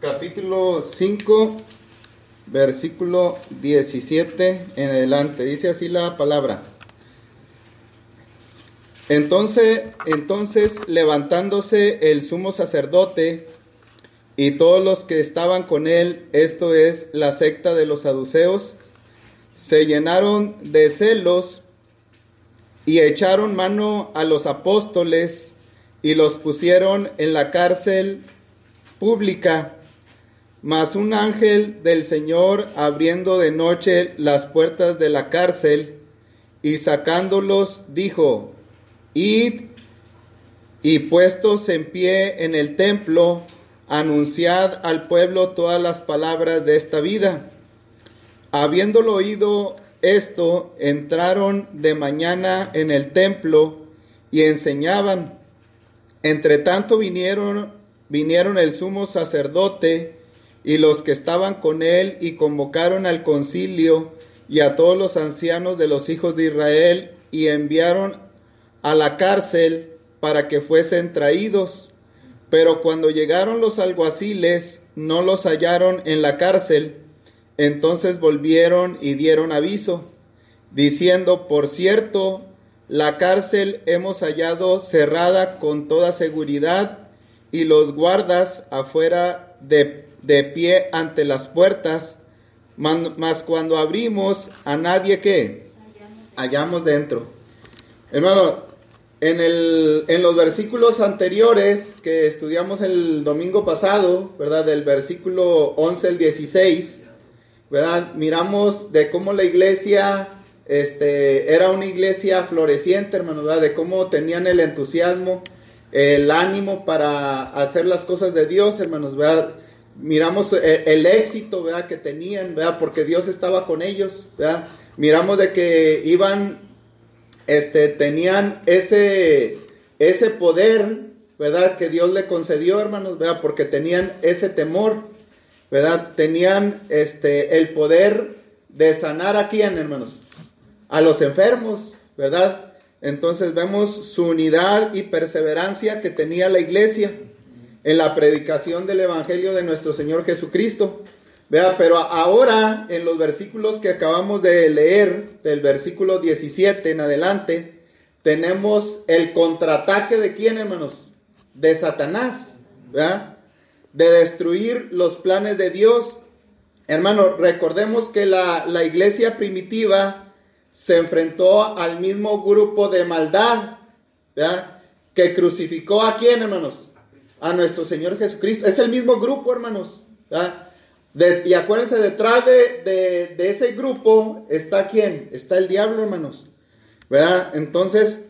capítulo 5, versículo 17 en adelante. Dice así la palabra. Entonces, entonces levantándose el sumo sacerdote y todos los que estaban con él, esto es la secta de los saduceos, se llenaron de celos y echaron mano a los apóstoles y los pusieron en la cárcel pública. Mas un ángel del Señor abriendo de noche las puertas de la cárcel y sacándolos dijo, id y puestos en pie en el templo, anunciad al pueblo todas las palabras de esta vida. Habiéndolo oído esto, entraron de mañana en el templo y enseñaban. Entre tanto vinieron, vinieron el sumo sacerdote y los que estaban con él y convocaron al concilio y a todos los ancianos de los hijos de Israel y enviaron a la cárcel para que fuesen traídos. Pero cuando llegaron los alguaciles no los hallaron en la cárcel, entonces volvieron y dieron aviso, diciendo, por cierto, la cárcel hemos hallado cerrada con toda seguridad y los guardas afuera de, de pie ante las puertas, mas cuando abrimos a nadie que hallamos dentro. Hermano, en, el, en los versículos anteriores que estudiamos el domingo pasado, ¿verdad? Del versículo 11 al 16, ¿verdad? Miramos de cómo la iglesia este, era una iglesia floreciente, hermano, ¿verdad? De cómo tenían el entusiasmo, el ánimo para hacer las cosas de Dios, hermanos, ¿verdad? Miramos el, el éxito, ¿verdad? Que tenían, ¿verdad? Porque Dios estaba con ellos, ¿verdad? Miramos de que iban, este, tenían ese, ese poder, ¿verdad? Que Dios le concedió, hermanos, ¿verdad? Porque tenían ese temor, ¿verdad? Tenían, este, el poder de sanar a quién, hermanos? a los enfermos, ¿verdad? Entonces vemos su unidad y perseverancia que tenía la iglesia en la predicación del Evangelio de nuestro Señor Jesucristo. Vea, pero ahora en los versículos que acabamos de leer, del versículo 17 en adelante, tenemos el contraataque de quién, hermanos? De Satanás, ¿verdad? De destruir los planes de Dios. Hermano, recordemos que la, la iglesia primitiva se enfrentó al mismo grupo de maldad, ¿verdad? Que crucificó a quién, hermanos? A nuestro Señor Jesucristo. Es el mismo grupo, hermanos. y acuérdense, detrás de, de- ese grupo está quién? Está el diablo, hermanos. ¿Verdad? Entonces,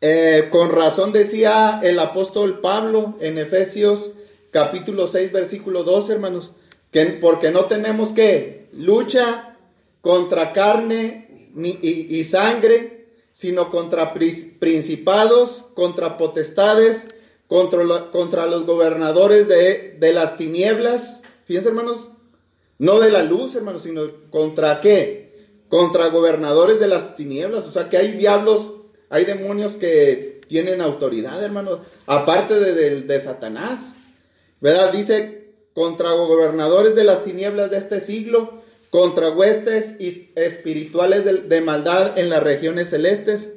eh, con razón decía el apóstol Pablo en Efesios capítulo 6, versículo 2, hermanos, que porque no tenemos que lucha contra carne ni, y, sangre, sino contra principados, contra potestades, contra, contra los gobernadores de, de las tinieblas. Fíjense, hermanos, no de la luz, hermanos, sino contra qué? Contra gobernadores de las tinieblas. O sea, que hay diablos, hay demonios que tienen autoridad, hermanos, aparte de, de- Satanás. ¿Verdad? Dice, contra gobernadores de las tinieblas de este siglo, contra huestes espirituales de maldad en las regiones celestes.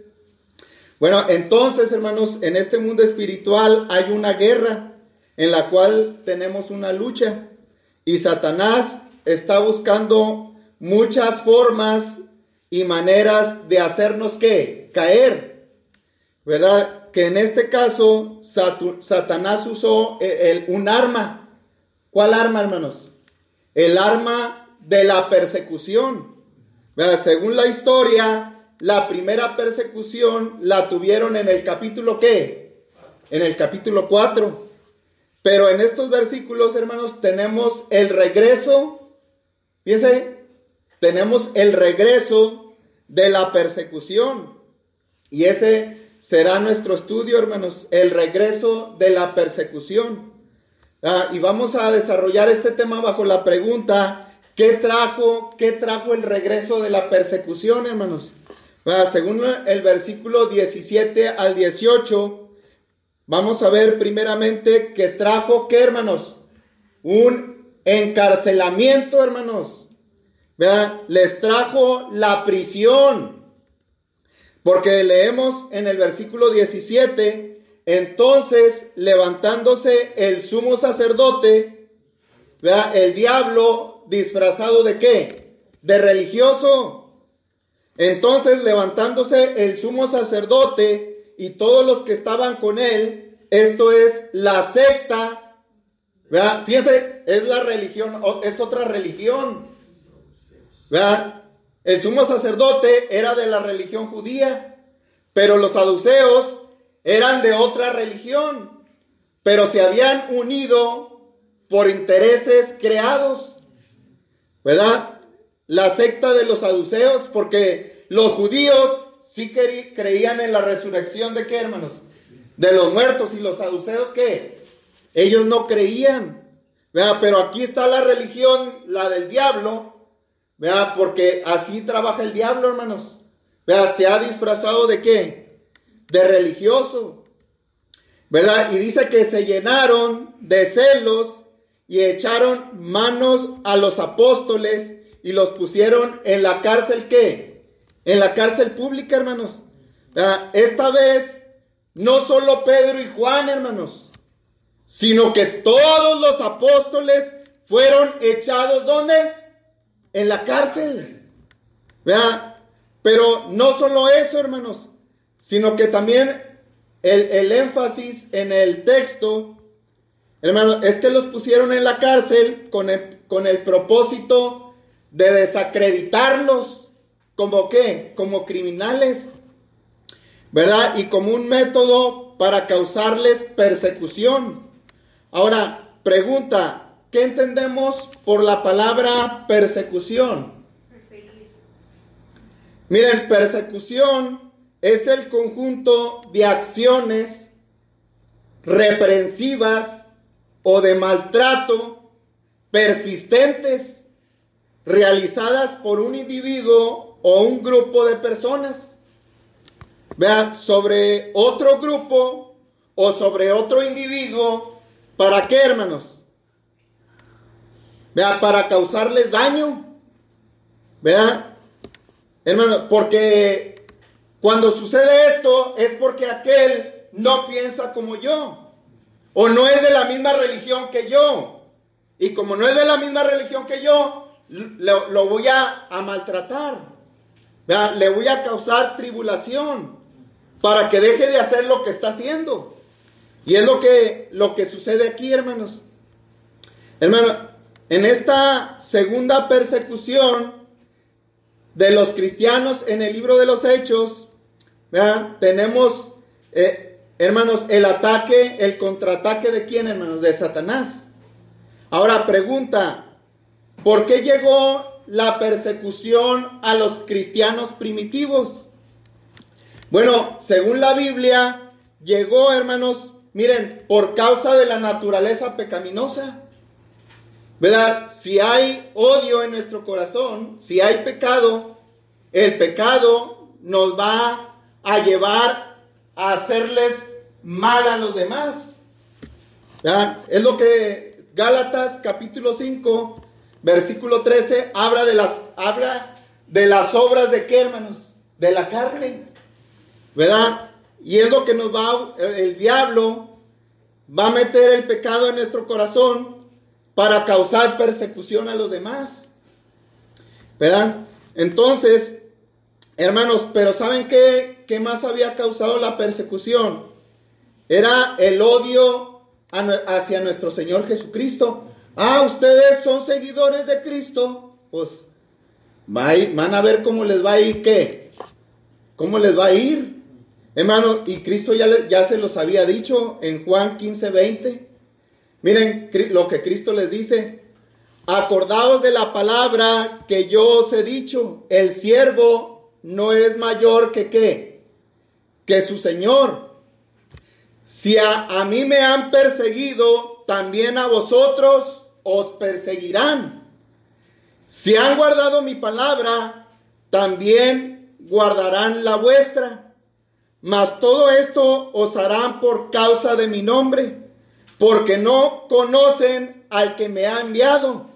Bueno, entonces, hermanos, en este mundo espiritual hay una guerra en la cual tenemos una lucha y Satanás está buscando muchas formas y maneras de hacernos que caer, ¿verdad? Que en este caso Satanás usó eh, el- un arma. ¿Cuál arma, hermanos? El arma de la persecución. ¿Verdad? Según la historia, la primera persecución la tuvieron en el capítulo qué? En el capítulo 4. Pero en estos versículos, hermanos, tenemos el regreso, fíjense, tenemos el regreso de la persecución. Y ese será nuestro estudio, hermanos, el regreso de la persecución. Ah, y vamos a desarrollar este tema bajo la pregunta, ¿qué trajo, qué trajo el regreso de la persecución, hermanos? Según el versículo 17 al 18, vamos a ver primeramente que trajo, ¿qué, hermanos? Un encarcelamiento, hermanos. Vean, les trajo la prisión. Porque leemos en el versículo 17, entonces, levantándose el sumo sacerdote, ¿vea? el diablo disfrazado de qué? De religioso. Entonces, levantándose el sumo sacerdote y todos los que estaban con él, esto es la secta, ¿vea? fíjense, es la religión, es otra religión. ¿vea? El sumo sacerdote era de la religión judía, pero los saduceos eran de otra religión, pero se habían unido por intereses creados, ¿verdad? La secta de los saduceos, porque los judíos sí creían en la resurrección de qué, hermanos? De los muertos y los saduceos qué? Ellos no creían, ¿verdad? Pero aquí está la religión, la del diablo, ¿verdad? Porque así trabaja el diablo, hermanos. ¿Verdad? Se ha disfrazado de qué? de religioso. ¿Verdad? Y dice que se llenaron de celos y echaron manos a los apóstoles y los pusieron en la cárcel ¿qué? En la cárcel pública, hermanos. Esta vez no solo Pedro y Juan, hermanos, sino que todos los apóstoles fueron echados ¿dónde? En la cárcel. Pero no solo eso, hermanos, sino que también el, énfasis en el texto, hermano, es que los pusieron en la cárcel con el, con el propósito de desacreditarlos como qué, como criminales, ¿verdad? Y como un método para causarles persecución. Ahora, pregunta, ¿qué entendemos por la palabra persecución? Miren, persecución es el conjunto de acciones reprensivas o de maltrato persistentes realizadas por un individuo o un grupo de personas. Vean, sobre otro grupo o sobre otro individuo, ¿para qué, hermanos? Vean, para causarles daño. Vean, hermano, porque cuando sucede esto es porque aquel no piensa como yo. O no es de la misma religión que yo. Y como no es de la misma religión que yo, lo, voy a, maltratar. Le voy a causar tribulación para que deje de hacer lo que está haciendo. Y es lo que, lo que sucede aquí, hermanos. Hermano, en esta segunda persecución de los cristianos en el libro de los Hechos, tenemos, eh, hermanos, el ataque, el contraataque de quién, hermanos? De Satanás. Ahora pregunta, ¿por qué llegó la persecución a los cristianos primitivos? Bueno, según la Biblia, llegó, hermanos, miren, por causa de la naturaleza pecaminosa. ¿Verdad? Si hay odio en nuestro corazón, si hay pecado, el pecado nos va a llevar a hacerles mal a los demás. Es lo que Gálatas capítulo 5, versículo 13, habla de las, habla de las obras de qué, hermanos? De la carne. ¿Verdad? Y es lo que nos va, el diablo va a meter el pecado en nuestro corazón para causar persecución a los demás. ¿Verdad? Entonces, hermanos, pero ¿saben qué? ¿qué más había causado la persecución? Era el odio hacia nuestro Señor Jesucristo. Ah, ustedes son seguidores de Cristo, pues van a ver cómo les va a ir, ¿qué? ¿Cómo les va a ir? Hermano, y Cristo ya, ya se los había dicho en Juan 15, 20. Miren lo que Cristo les dice. Acordaos de la palabra que yo os he dicho. El siervo no es mayor que qué? Que su Señor. Si a, a mí me han perseguido, también a vosotros os perseguirán. Si han guardado mi palabra, también guardarán la vuestra. Mas todo esto os harán por causa de mi nombre, porque no conocen al que me ha enviado.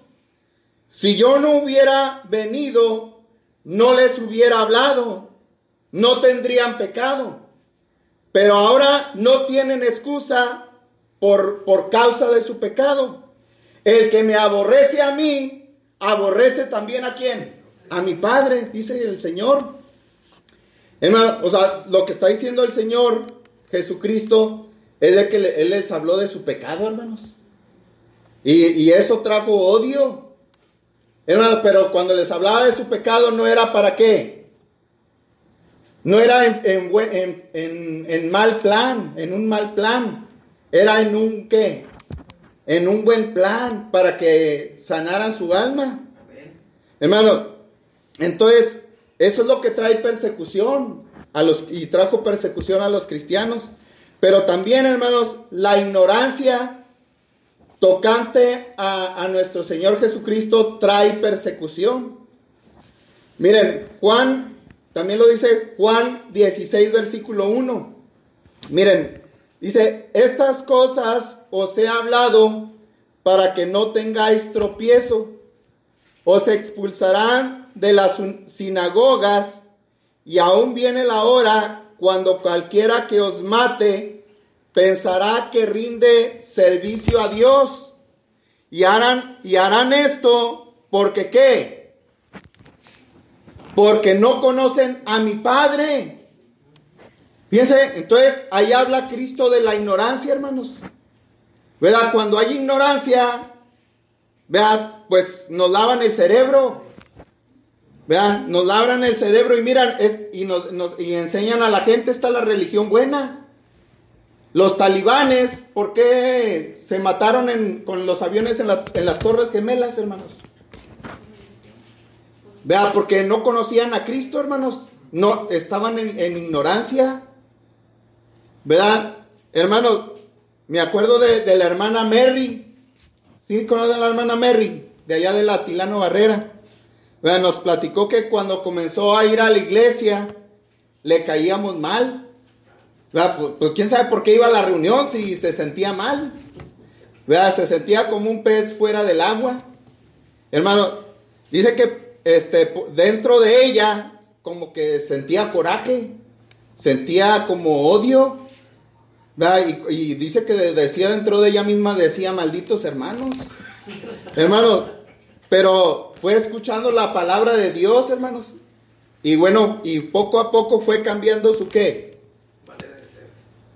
Si yo no hubiera venido, no les hubiera hablado, no tendrían pecado. Pero ahora no tienen excusa por, por causa de su pecado. El que me aborrece a mí, aborrece también a quién? A mi Padre, dice el Señor. Hermano, o sea, lo que está diciendo el Señor Jesucristo es de que Él les habló de su pecado, hermanos. Y, y eso trajo odio. Hermano, pero cuando les hablaba de su pecado no era para qué. No era en, en, mal plan, en un mal plan. Era en un qué. En un buen plan para que sanaran su alma. Hermano, entonces, eso es lo que trae persecución a los, y trajo persecución a los cristianos. Pero también, hermanos, la ignorancia tocante a, nuestro Señor Jesucristo trae persecución. Miren, Juan, también lo dice Juan 16, versículo 1. Miren, dice, estas cosas os he hablado para que no tengáis tropiezo. Os expulsarán de las sinagogas y aún viene la hora cuando cualquiera que os mate pensará que rinde servicio a Dios y harán, y harán esto porque qué? Porque no conocen a mi Padre. Fíjense, entonces ahí habla Cristo de la ignorancia, hermanos. ¿Verdad? Cuando hay ignorancia, vean, pues nos lavan el cerebro. Vean, nos lavan el cerebro y miran, y, nos, enseñan a la gente, esta la religión buena. Los talibanes, ¿por qué se mataron con los aviones en, las torres gemelas, hermanos? Vea, porque no conocían a Cristo, hermanos. No, estaban en, ignorancia. ¿Verdad? Hermanos, me acuerdo de, la hermana Mary. ¿Sí conocen a la hermana Mary? De allá de la Tilano Barrera. ¿Verdad? Nos platicó que cuando comenzó a ir a la iglesia, le caíamos mal. Pues, pues, quién sabe por qué iba a la reunión si se sentía mal. Se sentía como un pez fuera del agua. Hermano, dice que este, dentro de ella como que sentía coraje, sentía como odio. Y, y, dice que decía dentro de ella misma, decía malditos hermanos. Hermano, pero fue escuchando la palabra de Dios, hermanos. Y bueno, y poco a poco fue cambiando su qué?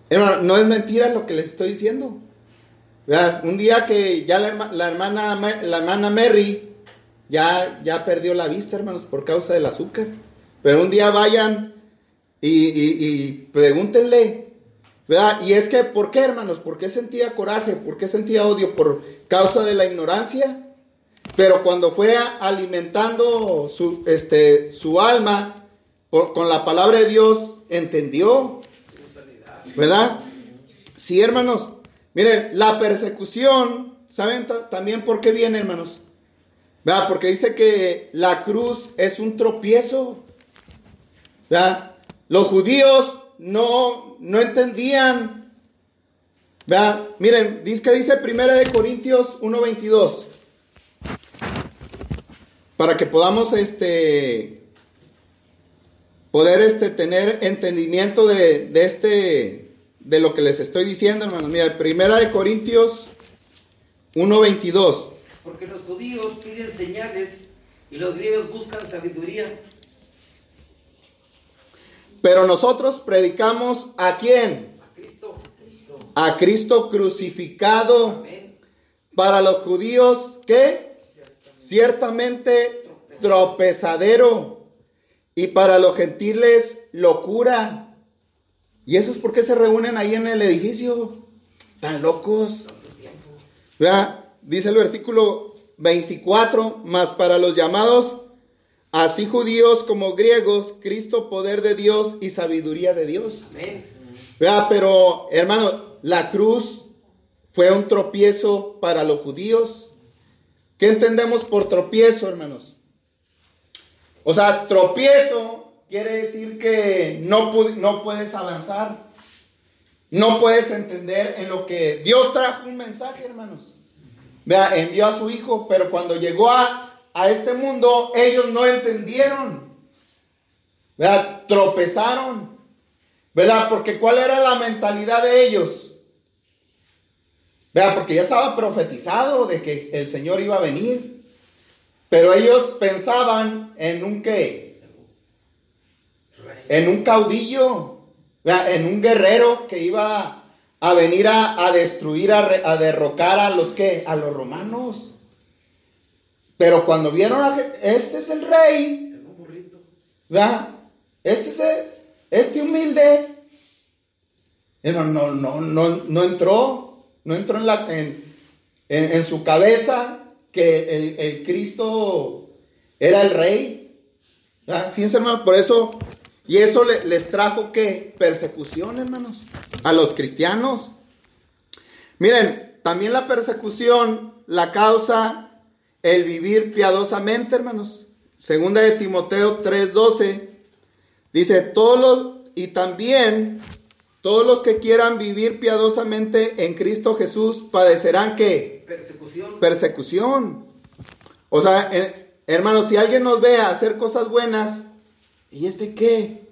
no es mentira lo que les estoy diciendo. Un día que ya la, hermana, la hermana Mary ya, ya perdió la vista, hermanos, por causa del azúcar. Pero un día vayan y, pregúntenle, ¿verdad? Y es que, ¿por qué, hermanos? ¿Por qué sentía coraje? ¿Por qué sentía odio? ¿Por causa de la ignorancia? Pero cuando fue alimentando su, este, su alma con la palabra de Dios, entendió ¿Verdad? Sí, hermanos. Miren, la persecución, ¿saben también por qué viene, hermanos? ¿Verdad? Porque dice que la cruz es un tropiezo. ¿Verdad? Los judíos no, no entendían. ¿Verdad? Miren, dice que dice Primera de Corintios 1.22. Para que podamos este, poder este, tener entendimiento de, de este de lo que les estoy diciendo, hermanos. Mira, primera de Corintios 1.22. Porque los judíos piden señales y los griegos buscan sabiduría. Pero nosotros predicamos a quién? A Cristo. A Cristo crucificado. Para los judíos, ¿qué? Ciertamente tropezadero. Y para los gentiles, locura ¿Y eso es por qué se reúnen ahí en el edificio? Tan locos. Vea, dice el versículo 24, más para los llamados, así judíos como griegos, Cristo poder de Dios y sabiduría de Dios. Amén. Vea, pero hermano, la cruz fue un tropiezo para los judíos. ¿Qué entendemos por tropiezo, hermanos? O sea, tropiezo quiere decir que no, no puedes avanzar. No puedes entender en lo que Dios trajo un mensaje, hermanos. Vea, envió a su hijo, pero cuando llegó a, a este mundo, ellos no entendieron. Vea, tropezaron. ¿Verdad? Porque ¿cuál era la mentalidad de ellos? Vea, porque ya estaba profetizado de que el Señor iba a venir. Pero ellos pensaban en un qué? En un caudillo, vea, en un guerrero que iba a venir a, a destruir, a, re- a derrocar a los que, a los romanos. Pero cuando vieron a este es el rey. ¿verdad? Este es el- este humilde, hermano, no, no, no, no entró, no entró en, la, en, en- en su cabeza que el, el Cristo era el rey. ¿verdad? Fíjense, hermano, por eso, y eso le- les trajo que persecución, hermanos, a los cristianos. Miren, también la persecución la causa el vivir piadosamente, hermanos. Segunda de Timoteo 3:12 dice, todos los y también todos los que quieran vivir piadosamente en Cristo Jesús padecerán que Persecución. persecución. O sea, hermanos, si alguien nos ve a hacer cosas buenas, ¿y este qué?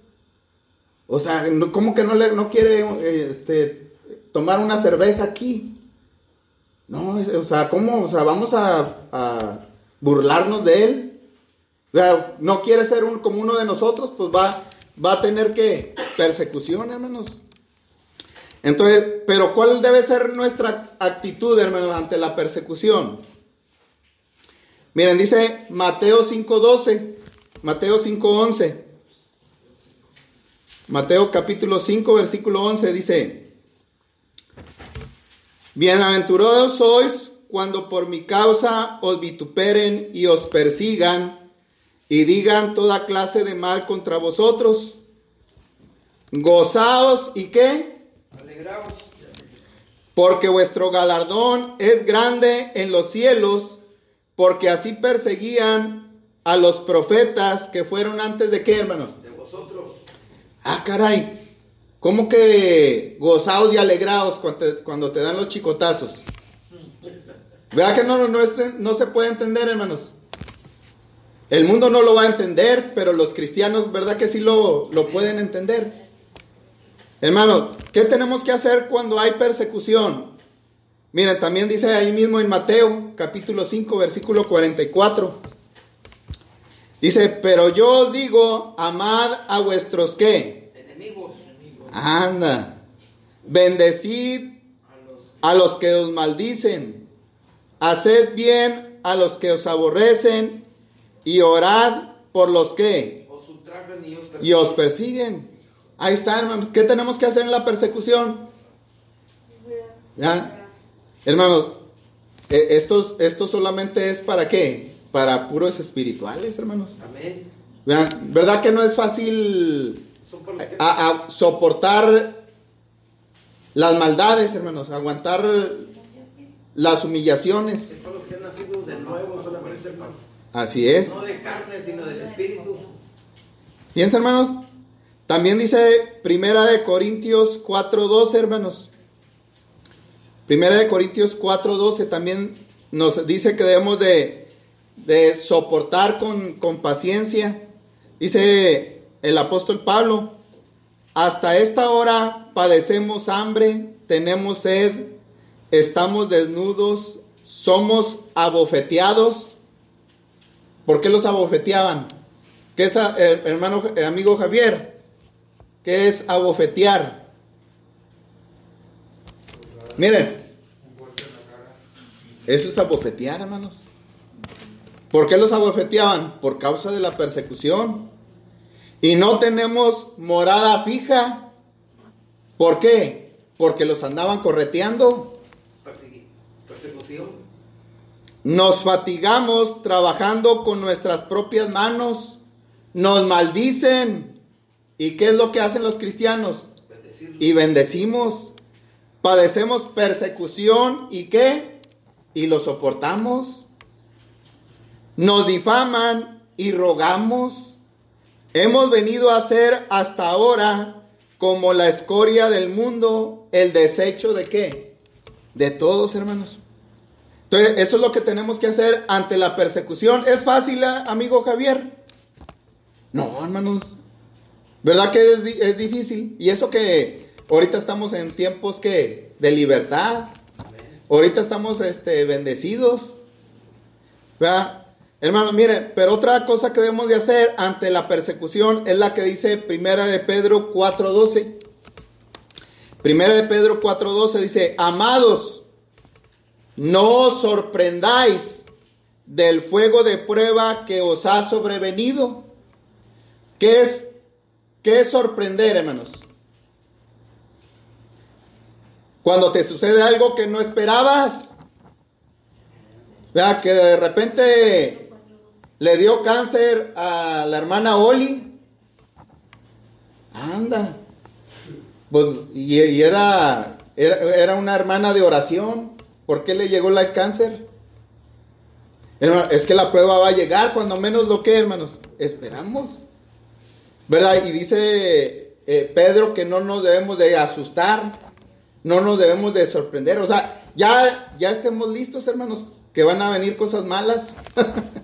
O sea, ¿cómo que no, le, no quiere este, tomar una cerveza aquí? No, es- o sea, ¿cómo? O sea, vamos a, burlarnos de él. O sea, no quiere ser un, como uno de nosotros, pues va, va a tener que persecución, hermanos. Entonces, pero ¿cuál debe ser nuestra actitud, hermanos, ante la persecución? Miren, dice Mateo 5:12, Mateo 5:11. Mateo capítulo 5, versículo 11 dice, Bienaventurados sois cuando por mi causa os vituperen y os persigan y digan toda clase de mal contra vosotros. Gozaos y qué? Alegraos. Porque vuestro galardón es grande en los cielos, porque así perseguían a los profetas que fueron antes de qué, hermanos. De vosotros. Ah, caray. ¿Cómo que gozaos y alegraos cuando te, cuando te dan los chicotazos? Vea que no, no, es- no se puede entender, hermanos. El mundo no lo va a entender, pero los cristianos, ¿verdad que sí lo, lo pueden entender? Hermanos, ¿qué tenemos que hacer cuando hay persecución? Miren, también dice ahí mismo en Mateo, capítulo 5, versículo 44. Dice, pero yo os digo, amad a vuestros qué? Anda. Bendecid a los que os maldicen. Haced bien a los que os aborrecen. Y orad por los que y os persiguen. Ahí está, hermano. ¿Qué tenemos que hacer en la persecución? ¿Ya? Hermano, eh, esto, esto solamente es para qué? Para puros espirituales, hermanos. Amén. ¿Verdad que no es fácil Que a- a soportar las maldades, hermanos? Aguantar las humillaciones. son por los que han nacido de nuevo solamente, hermano. Así es. No de carne, sino del espíritu. Fíjense, hermanos. También dice Primera de Corintios 4:12, hermanos. Primera de Corintios 4:12 también nos dice que debemos de, de soportar con, con paciencia. Dice el apóstol Pablo, hasta esta hora padecemos hambre, tenemos sed, estamos desnudos, somos abofeteados. ¿Por qué los abofeteaban? ¿Qué es, hermano, amigo Javier? ¿Qué es abofetear? Miren, eso es abofetear, hermanos. ¿Por qué los abofeteaban? Por causa de la persecución. Y no tenemos morada fija. ¿Por qué? Porque los andaban correteando. Persecución. Nos fatigamos trabajando con nuestras propias manos. Nos maldicen. ¿Y qué es lo que hacen los cristianos? Y bendecimos. Padecemos persecución. ¿Y qué? Y lo soportamos. Nos difaman y rogamos. Hemos venido a ser hasta ahora como la escoria del mundo, el desecho de qué? De todos, hermanos. Entonces, eso es lo que tenemos que hacer ante la persecución. ¿Es fácil, eh, amigo Javier? No, hermanos. ¿Verdad que es, es difícil? Y eso que ahorita estamos en tiempos que de libertad. Ahorita estamos este, bendecidos. ¿Verdad? Hermano, mire, pero otra cosa que debemos de hacer ante la persecución es la que dice Primera de Pedro 4.12. Primera de Pedro 4.12 dice, amados, no os sorprendáis del fuego de prueba que os ha sobrevenido. ¿Qué es, qué es sorprender, hermanos? Cuando te sucede algo que no esperabas. Vea que de repente le dio cáncer a la hermana Oli. Anda. Pues, y, era, era, era una hermana de oración. ¿Por qué le llegó el cáncer? Es que la prueba va a llegar cuando menos lo que, hermanos. Esperamos. ¿Verdad? Y dice eh, Pedro que no nos debemos de asustar, no nos debemos de sorprender. O sea, ya, ya estemos listos, hermanos, que van a venir cosas malas.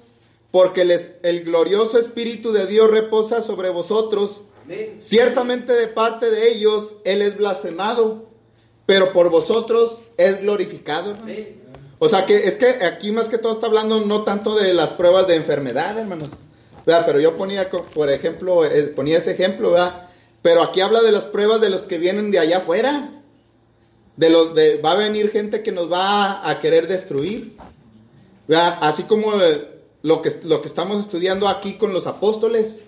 porque les- el glorioso Espíritu de Dios reposa sobre vosotros. Amén. Ciertamente de parte de ellos Él es blasfemado, pero por vosotros es glorificado. Amén. O sea que es que aquí más que todo está hablando no tanto de las pruebas de enfermedad, hermanos. ¿verdad? Pero yo ponía, por ejemplo, eh, ponía ese ejemplo, ¿verdad? Pero aquí habla de las pruebas de los que vienen de allá afuera. De los de va a venir gente que nos va a querer destruir. ¿verdad? Así como eh, lo que, lo que estamos estudiando aquí con los apóstoles.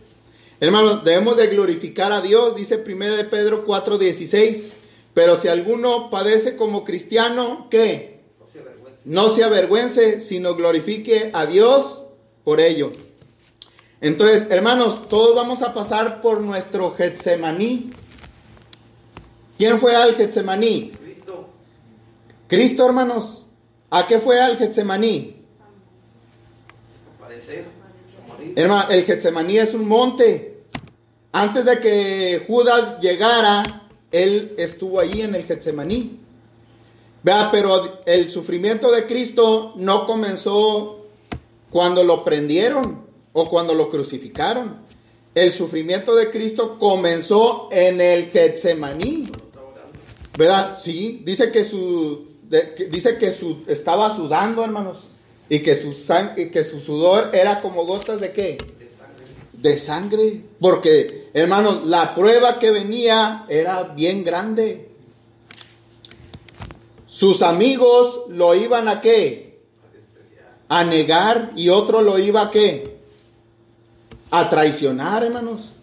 Hermanos, debemos de glorificar a Dios, dice 1 de Pedro 4:16. Pero si alguno padece como cristiano, ¿qué? No se avergüence. no se avergüence, sino glorifique a Dios por ello. Entonces, hermanos, todos vamos a pasar por nuestro Getsemaní. ¿Quién fue al Getsemaní? Cristo. Cristo, hermanos. ¿A qué fue al Getsemaní? Hermano, el Getsemaní es un monte. Antes de que Judas llegara, él estuvo allí en el Getsemaní. Vea, pero el sufrimiento de Cristo no comenzó cuando lo prendieron o cuando lo crucificaron. El sufrimiento de Cristo comenzó en el Getsemaní. ¿Verdad? Sí, dice que su dice que su estaba sudando, hermanos, y que su sang- que su sudor era como gotas de qué? De sangre, porque hermanos, la prueba que venía era bien grande. Sus amigos lo iban a qué? A negar y otro lo iba a qué? A traicionar, hermanos.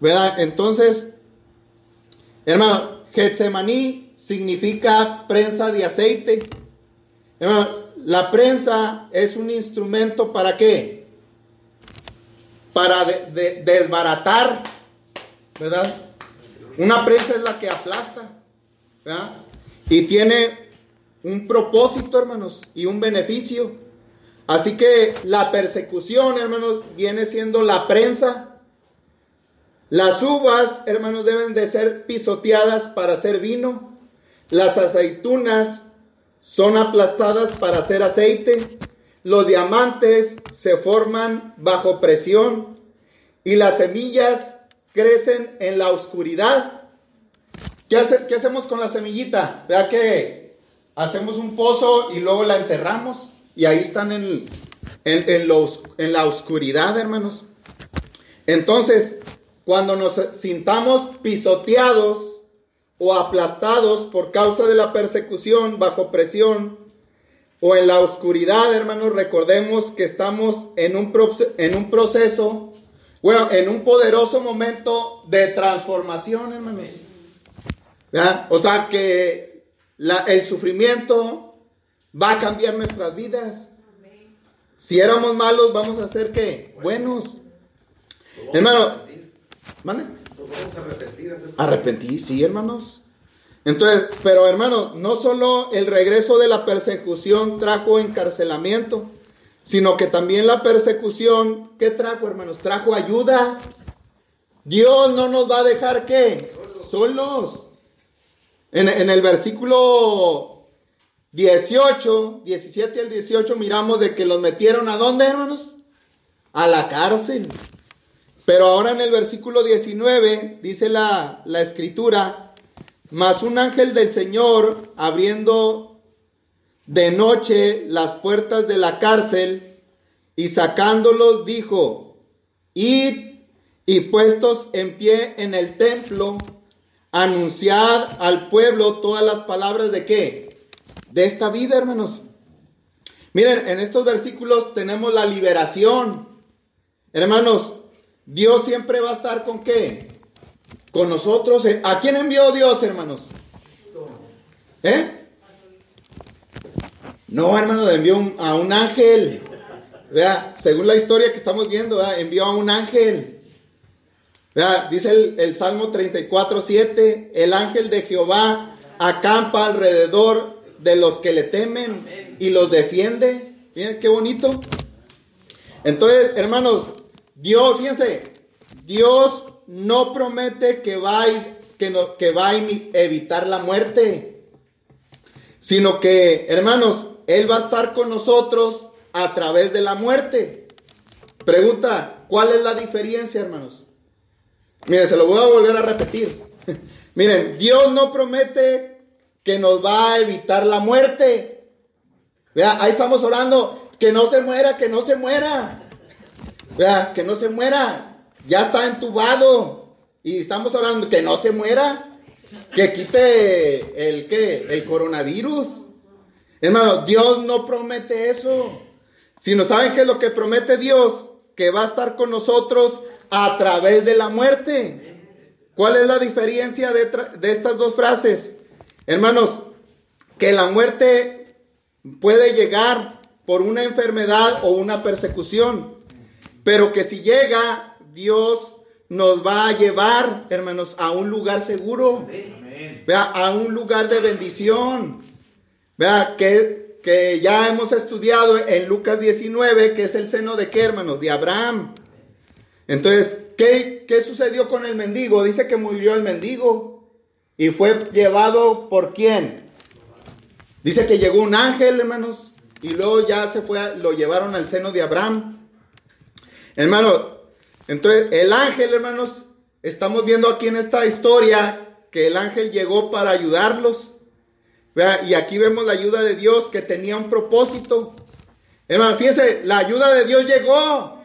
¿Verdad? Entonces, hermano, Getsemaní significa prensa de aceite. Hermano, la prensa es un instrumento para qué? Para de- de- desbaratar, ¿verdad? Una prensa es la que aplasta, ¿verdad? Y tiene un propósito, hermanos, y un beneficio. Así que la persecución, hermanos, viene siendo la prensa. Las uvas, hermanos, deben de ser pisoteadas para hacer vino. Las aceitunas son aplastadas para hacer aceite. Los diamantes se forman bajo presión. Y las semillas crecen en la oscuridad. ¿Qué, hace- qué hacemos con la semillita? Vea que hacemos un pozo y luego la enterramos. Y ahí están en, en, en los- en la oscuridad, hermanos. Entonces, cuando nos sintamos pisoteados o aplastados por causa de la persecución, bajo presión, o en la oscuridad, hermanos, recordemos que estamos en un, en un proceso, bueno, en un poderoso momento de transformación, hermanos. ¿Verdad? O sea que la- el sufrimiento va a cambiar nuestras vidas. Si éramos malos, vamos a ser qué? Buenos. Hermano, ¿mande? Nos vamos a arrepentir. sí, hermanos. Entonces, pero hermanos, no solo el regreso de la persecución trajo encarcelamiento, sino que también la persecución, ¿qué trajo, hermanos? Trajo ayuda. Dios no nos va a dejar qué? Solos. En, en el versículo 18, 17 al 18, miramos de que los metieron a dónde, hermanos? A la cárcel. Pero ahora en el versículo 19 dice la, la escritura, mas un ángel del Señor abriendo de noche las puertas de la cárcel y sacándolos dijo, id y puestos en pie en el templo, anunciad al pueblo todas las palabras de qué? De esta vida, hermanos. Miren, en estos versículos tenemos la liberación. Hermanos, Dios siempre va a estar con qué? Con nosotros. ¿A quién envió Dios, hermanos? ¿Eh? No, hermano, envió a un ángel. Vea, según la historia que estamos viendo, envió a un ángel. Vea, dice el, el Salmo 34, 7, el ángel de Jehová acampa alrededor de los que le temen y los defiende. Miren qué bonito. Entonces, hermanos, Dios, fíjense, Dios no promete que va a, evitar la muerte, sino que, hermanos, Él va a estar con nosotros a través de la muerte. Pregunta, ¿cuál es la diferencia, hermanos? Miren, se lo voy a volver a repetir. Miren, Dios no promete que nos va a evitar la muerte. Vea, ahí estamos orando, que no se muera, que no se muera. Vea, que no se muera. Ya está entubado. Y estamos orando que no se muera. Que quite el qué? El coronavirus. Hermano, Dios no promete eso. Sino, ¿saben qué es lo que promete Dios? Que va a estar con nosotros a través de la muerte. ¿Cuál es la diferencia de, de estas dos frases? Hermanos, que la muerte puede llegar por una enfermedad o una persecución, pero que si llega, Dios nos va a llevar, hermanos, a un lugar seguro, vea, a un lugar de bendición. Vea, que, que ya hemos estudiado en Lucas 19, que es el seno de qué, hermanos, de Abraham. Entonces, ¿qué, ¿qué sucedió con el mendigo? Dice que murió el mendigo y fue llevado por quién? Dice que llegó un ángel, hermanos, y luego ya se fue, lo llevaron al seno de Abraham. Hermano, entonces el ángel, hermanos, estamos viendo aquí en esta historia que el ángel llegó para ayudarlos. Y aquí vemos la ayuda de Dios que tenía un propósito. Hermano, fíjense, la ayuda de Dios llegó,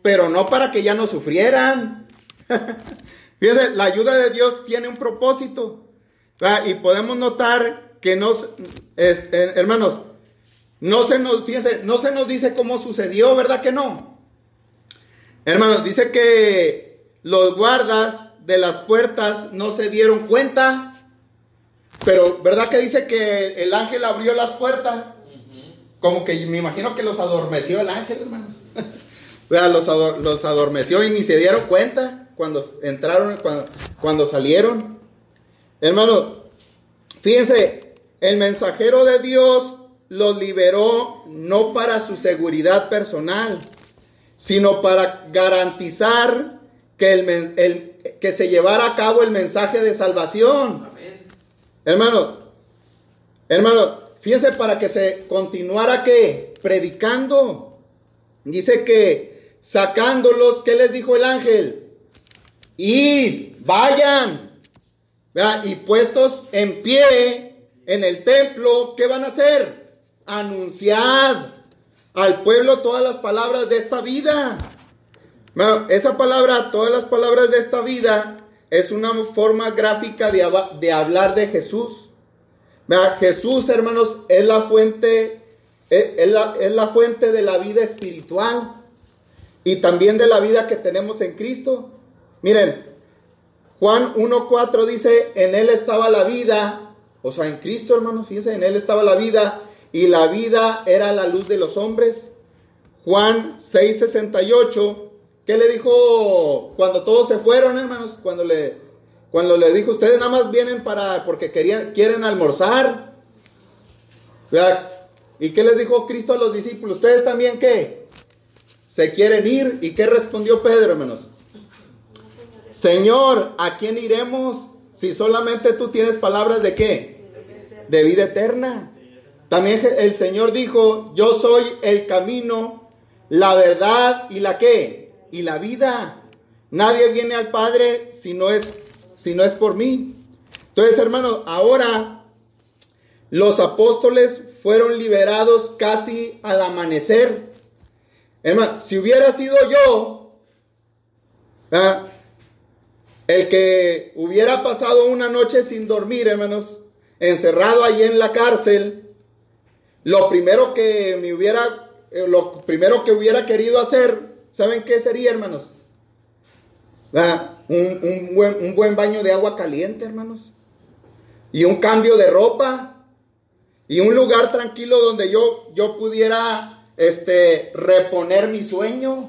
pero no para que ya no sufrieran. Fíjense, la ayuda de Dios tiene un propósito. Y podemos notar que no, se- es- eh, hermanos, no se nos, fíjense, no se nos dice cómo sucedió, ¿verdad que no? Hermanos, dice que los guardas de las puertas no se dieron cuenta, pero ¿verdad que dice que el ángel abrió las puertas? Como que me imagino que los adormeció el ángel, hermano. Los, ador- los adormeció y ni se dieron cuenta cuando entraron, cuando, cuando salieron. Hermano, fíjense, el mensajero de Dios los liberó no para su seguridad personal, sino para garantizar que, el, que se llevara a cabo el mensaje de salvación. Hermano, hermano, fíjense para que se continuara que predicando. Dice que sacándolos, ¿qué les dijo el ángel? Y vayan. ¿verdad? Y puestos en pie en el templo, ¿qué van a hacer? Anunciad al pueblo todas las palabras de esta vida. esa palabra, todas las palabras de esta vida, es una forma gráfica de, hablar de Jesús. Jesús, hermanos, es la fuente, es la, es la fuente de la vida espiritual y también de la vida que tenemos en Cristo. Miren, Juan 1.4 dice, en Él estaba la vida, o sea, en Cristo, hermanos, fíjense, en Él estaba la vida y la vida era la luz de los hombres. Juan 6.68, ¿qué le dijo cuando todos se fueron, hermanos? Cuando le, cuando le dijo, ustedes nada más vienen para, porque querían, quieren almorzar. ¿Y qué les dijo Cristo a los discípulos? ¿Ustedes también qué? ¿Se quieren ir? ¿Y qué respondió Pedro, hermanos? Señor, ¿a quién iremos si solamente tú tienes palabras de qué? De vida eterna. También el Señor dijo, yo soy el camino, la verdad y la qué? Y la vida. Nadie viene al Padre si no es, si no es por mí. Entonces, hermanos, ahora los apóstoles fueron liberados casi al amanecer. Hermano, si hubiera sido yo, el que hubiera pasado una noche sin dormir, hermanos, encerrado allí en la cárcel, lo primero que me hubiera, eh, lo primero que hubiera querido hacer, ¿saben qué sería, hermanos? Un, buen, un buen baño de agua caliente, hermanos. Y un cambio de ropa. Y un lugar tranquilo donde yo, yo pudiera este, reponer mi sueño.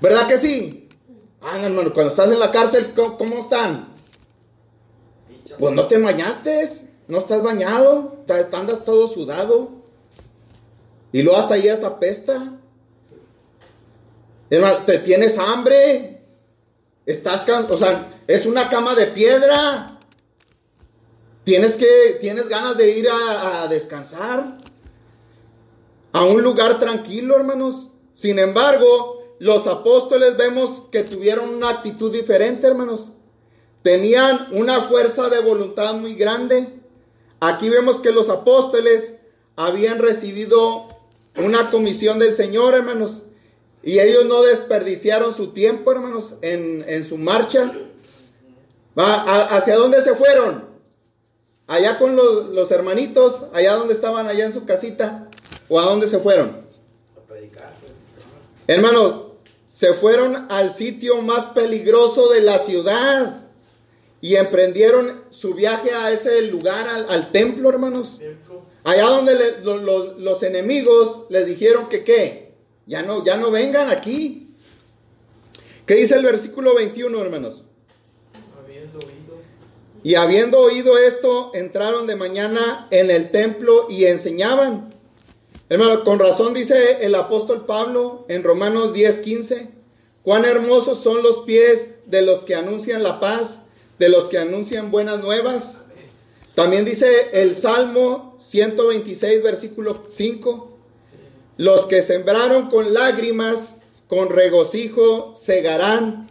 ¿Verdad que sí? Ah, hermano, cuando estás en la cárcel, ¿cómo, están? Pues no te bañaste, no estás bañado, andas todo sudado. Y luego hasta ahí hasta pesta. Hermano, te tienes hambre. Estás cansado, o sea, es una cama de piedra. Tienes que, tienes ganas de ir a descansar a un lugar tranquilo, hermanos. Sin embargo, los apóstoles vemos que tuvieron una actitud diferente, hermanos. Tenían una fuerza de voluntad muy grande. Aquí vemos que los apóstoles habían recibido una comisión del Señor, hermanos. Y ellos no desperdiciaron su tiempo, hermanos, en, su marcha. ¿Hacia dónde se fueron? Allá con los, los hermanitos, allá donde estaban, allá en su casita. ¿O a dónde se fueron? A predicar. Hermanos, se fueron al sitio más peligroso de la ciudad y emprendieron su viaje a ese lugar, al, templo, hermanos. Allá donde los enemigos les dijeron que qué, ya no, ya no vengan aquí. ¿Qué dice el versículo 21, hermanos? Habiendo oído. Y habiendo oído esto, entraron de mañana en el templo y enseñaban. Hermano, con razón dice el apóstol Pablo en Romanos 10:15, cuán hermosos son los pies de los que anuncian la paz, de los que anuncian buenas nuevas. También dice el Salmo 126, versículo 5, los que sembraron con lágrimas, con regocijo segarán.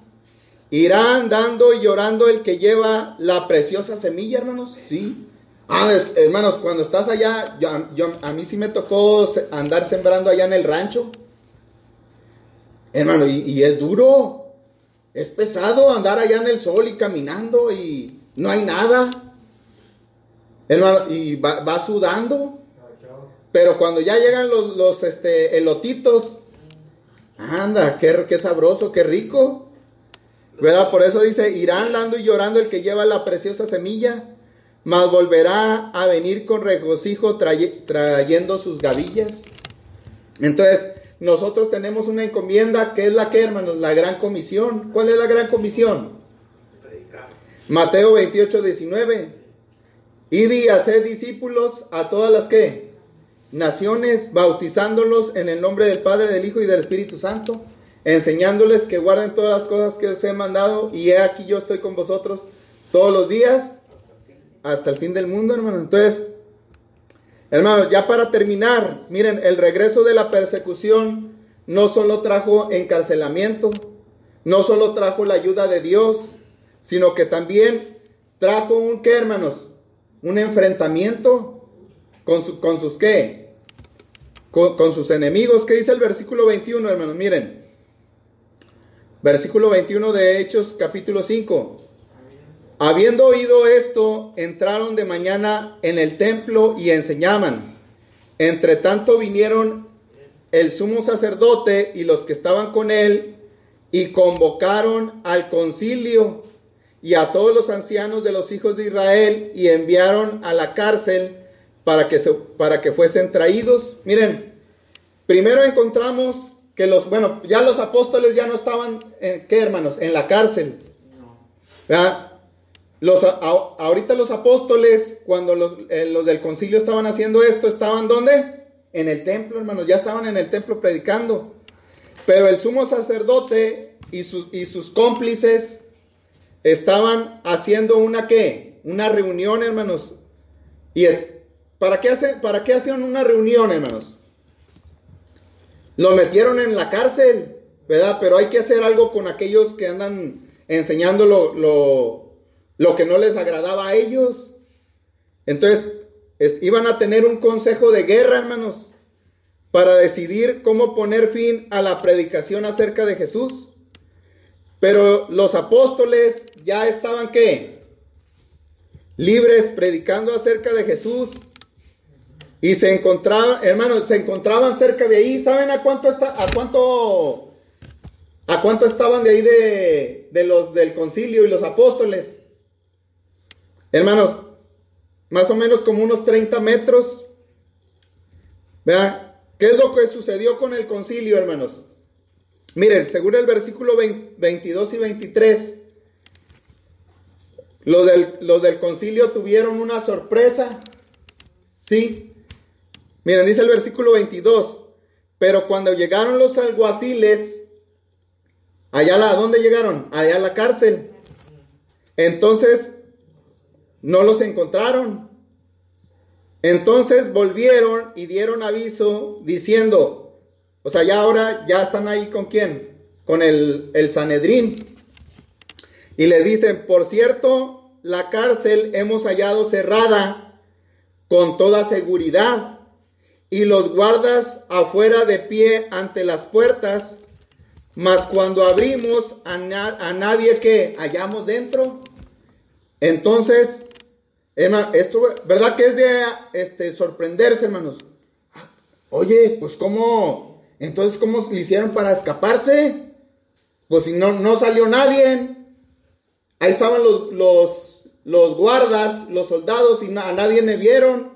Irán dando y llorando el que lleva la preciosa semilla, hermanos. Sí. Ah, hermanos, cuando estás allá, yo, a mí sí me tocó andar sembrando allá en el rancho. Hermano, y, es duro, es pesado andar allá en el sol y caminando y no hay nada. Y va, sudando. Pero cuando ya llegan los, este, elotitos, anda, qué, qué sabroso, qué rico. ¿Verdad? Por eso dice, irán dando y llorando el que lleva la preciosa semilla mas volverá a venir con regocijo trayendo sus gavillas. Entonces, nosotros tenemos una encomienda que es la que, hermanos, la gran comisión. ¿Cuál es la gran comisión? Mateo 28, 19. Id y haced discípulos a todas las que naciones, bautizándolos en el nombre del Padre, del Hijo y del Espíritu Santo, enseñándoles que guarden todas las cosas que os he mandado, y he aquí yo estoy con vosotros todos los días hasta el fin del mundo, hermano. Entonces, hermano, ya para terminar, miren, el regreso de la persecución no solo trajo encarcelamiento, no solo trajo la ayuda de Dios, sino que también trajo un qué, hermanos, un enfrentamiento con, con sus qué, con, con sus enemigos. ¿Qué dice el versículo 21, hermanos? Miren. Versículo 21 de Hechos, capítulo 5. Habiendo oído esto, entraron de mañana en el templo y enseñaban. Entre tanto vinieron el sumo sacerdote y los que estaban con él y convocaron al concilio y a todos los ancianos de los hijos de Israel y enviaron a la cárcel para que, se, para que fuesen traídos. Miren, primero encontramos que los, bueno, ya los apóstoles ya no estaban, en, ¿qué hermanos? En la cárcel. ¿Verdad? Los, a, ahorita los apóstoles, cuando los, eh, los, del concilio estaban haciendo esto, ¿estaban dónde? En el templo, hermanos, ya estaban en el templo predicando. Pero el sumo sacerdote y sus, y sus cómplices estaban haciendo una qué? Una reunión, hermanos. ¿Y es, ¿para, qué hace, ¿para qué hacían una reunión, hermanos? Lo metieron en la cárcel, ¿verdad? Pero hay que hacer algo con aquellos que andan enseñando lo, lo, lo que no les agradaba a ellos. Entonces, es, iban a tener un consejo de guerra, hermanos, para decidir cómo poner fin a la predicación acerca de Jesús. Pero los apóstoles ya estaban qué? Libres predicando acerca de Jesús. Y se encontraban, hermanos, se encontraban cerca de ahí. ¿Saben a cuánto está, a cuánto, a cuánto estaban de ahí de, de los del concilio y los apóstoles? Hermanos, más o menos como unos 30 metros. Vean, ¿qué es lo que sucedió con el concilio, hermanos? Miren, según el versículo 20, 22 y 23, los del, los del concilio tuvieron una sorpresa. Sí. Miren, dice el versículo 22, pero cuando llegaron los alguaciles, allá la, ¿a dónde llegaron? Allá a la cárcel. Entonces, no los encontraron. Entonces volvieron y dieron aviso diciendo, o sea, ya ahora ya están ahí con quién? Con el, el Sanedrín. Y le dicen, por cierto, la cárcel hemos hallado cerrada con toda seguridad y los guardas afuera de pie ante las puertas, mas cuando abrimos a, a nadie que hallamos dentro. Entonces, esto, ¿verdad que es de este, sorprenderse, hermanos? Oye, pues cómo, entonces, ¿cómo le hicieron para escaparse? Pues si no, no salió nadie. Ahí estaban los, los, guardas, los soldados, y a nadie me vieron.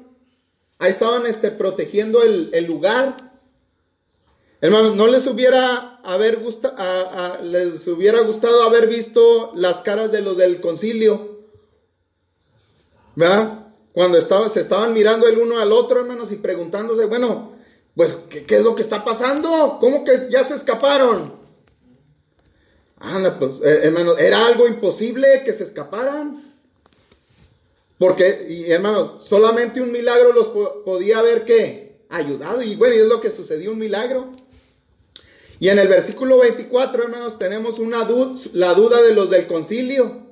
Ahí estaban este, protegiendo el, el lugar. Hermanos, ¿no les hubiera, haber gusta, les hubiera gustado haber visto las caras de los del concilio? ¿Verdad? Cuando estaba, se estaban mirando el uno al otro, hermanos, y preguntándose, bueno, pues, ¿qué, ¿qué, es lo que está pasando? ¿Cómo que ya se escaparon? Anda, pues, eh, hermanos, era algo imposible que se escaparan. Porque, y hermanos, solamente un milagro los po podía haber que ayudado. Y bueno, y es lo que sucedió, un milagro. Y en el versículo 24, hermanos, tenemos una la duda de los del concilio.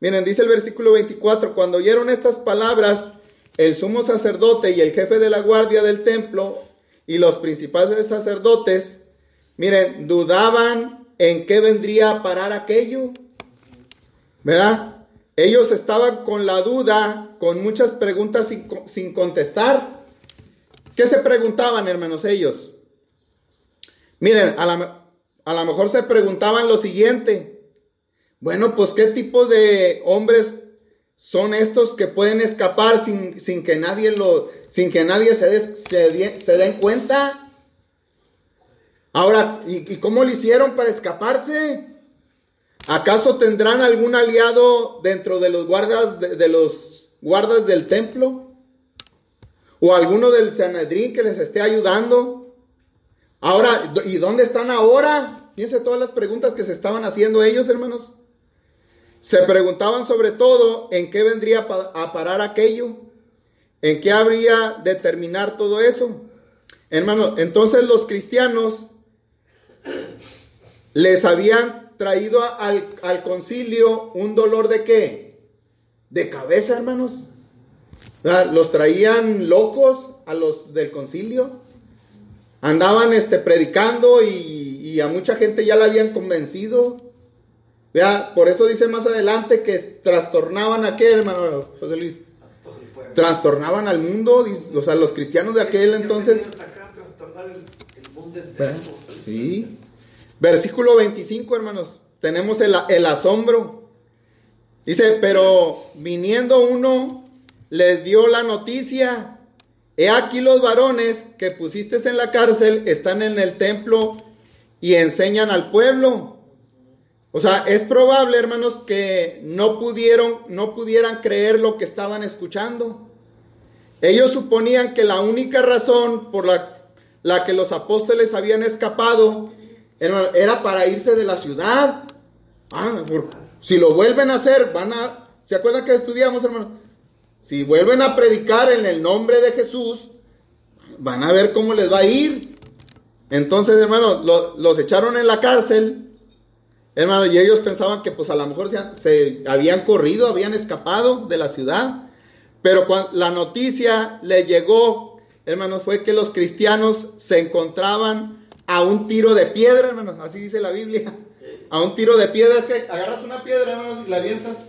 Miren, dice el versículo 24, cuando oyeron estas palabras, el sumo sacerdote y el jefe de la guardia del templo y los principales sacerdotes, miren, dudaban en qué vendría a parar aquello. ¿Verdad? Ellos estaban con la duda, con muchas preguntas sin, sin contestar. ¿Qué se preguntaban, hermanos, ellos? Miren, a lo mejor se preguntaban lo siguiente. Bueno, pues qué tipo de hombres son estos que pueden escapar sin, sin que nadie lo, sin que nadie se, des, se, se den cuenta. Ahora, ¿y, ¿y, cómo lo hicieron para escaparse? ¿Acaso tendrán algún aliado dentro de los guardas de, de los guardas del templo? ¿O alguno del Sanedrín que les esté ayudando? Ahora, ¿y dónde están ahora? Fíjense todas las preguntas que se estaban haciendo ellos, hermanos. Se preguntaban sobre todo en qué vendría a parar aquello, en qué habría de terminar todo eso. Hermano, entonces los cristianos les habían traído al, al, concilio un dolor de qué? De cabeza, hermanos. ¿Los traían locos a los del concilio? andaban este, predicando y, y a mucha gente ya la habían convencido. Vea, por eso dice más adelante que trastornaban a qué, hermano José Luis. Trastornaban al mundo, o sea, los cristianos de aquel entonces. Sí. Versículo 25, hermanos. Tenemos el, el asombro. Dice, pero viniendo uno, les dio la noticia. He aquí los varones que pusiste en la cárcel están en el templo y enseñan al pueblo. O sea, es probable, hermanos, que no pudieron, no pudieran creer lo que estaban escuchando. Ellos suponían que la única razón por la, la que los apóstoles habían escapado era para irse de la ciudad. Ah, si lo vuelven a hacer, van a... ¿Se acuerdan que estudiamos, hermano? Si vuelven a predicar en el nombre de Jesús, van a ver cómo les va a ir. Entonces, hermano, los echaron en la cárcel. Hermano, y ellos pensaban que pues a lo mejor se, habían corrido, habían escapado de la ciudad. Pero cuando la noticia le llegó, hermano, fue que los cristianos se encontraban a un tiro de piedra, hermano. Así dice la Biblia a un tiro de piedra, es que agarras una piedra, hermanos, y la avientas.